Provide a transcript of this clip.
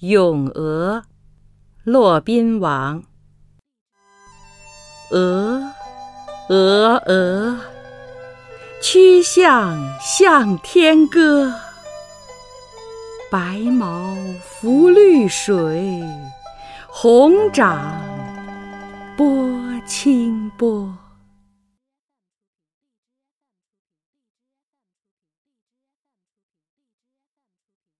咏鹅骆宾王。鹅鹅鹅曲项向天歌。白毛浮绿水红掌拨清波。